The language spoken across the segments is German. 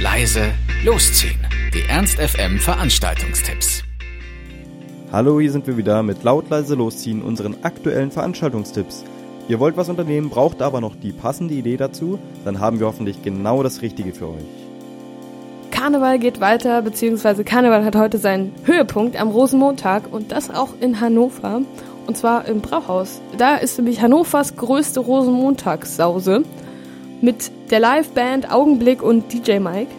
leise, losziehen. Die Ernst FM Veranstaltungstipps. Hallo, hier sind wir wieder mit laut leise losziehen unseren aktuellen Veranstaltungstipps. Ihr wollt was unternehmen, braucht aber noch die passende Idee dazu, dann haben wir hoffentlich genau das Richtige für euch. Karneval geht weiter, beziehungsweise Karneval hat heute seinen Höhepunkt am Rosenmontag und das auch in Hannover. Und zwar im Brauhaus. Da ist nämlich Hannovers größte Rosenmontagssause mit der Liveband Augenblick und DJ Mike.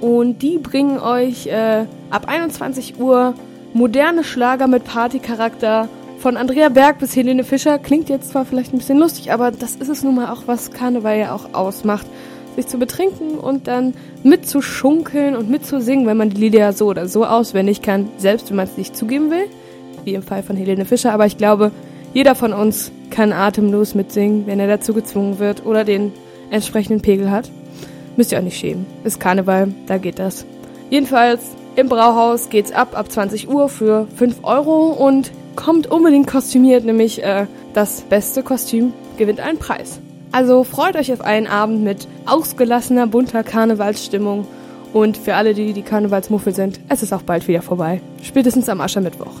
Und die bringen euch äh, ab 21 Uhr moderne Schlager mit Partycharakter von Andrea Berg bis Helene Fischer. Klingt jetzt zwar vielleicht ein bisschen lustig, aber das ist es nun mal auch, was Karneval ja auch ausmacht. Sich zu betrinken und dann mitzuschunkeln und mitzusingen, wenn man die Lieder so oder so auswendig kann, selbst wenn man es nicht zugeben will, wie im Fall von Helene Fischer. Aber ich glaube, jeder von uns kann atemlos mitsingen, wenn er dazu gezwungen wird oder den entsprechenden Pegel hat. Müsst ihr auch nicht schämen. Ist Karneval, da geht das. Jedenfalls, im Brauhaus geht's ab ab 20 Uhr für 5 Euro und kommt unbedingt kostümiert, nämlich äh, das beste Kostüm gewinnt einen Preis. Also freut euch auf einen Abend mit ausgelassener, bunter Karnevalsstimmung und für alle, die die Karnevalsmuffel sind, es ist auch bald wieder vorbei. Spätestens am Aschermittwoch.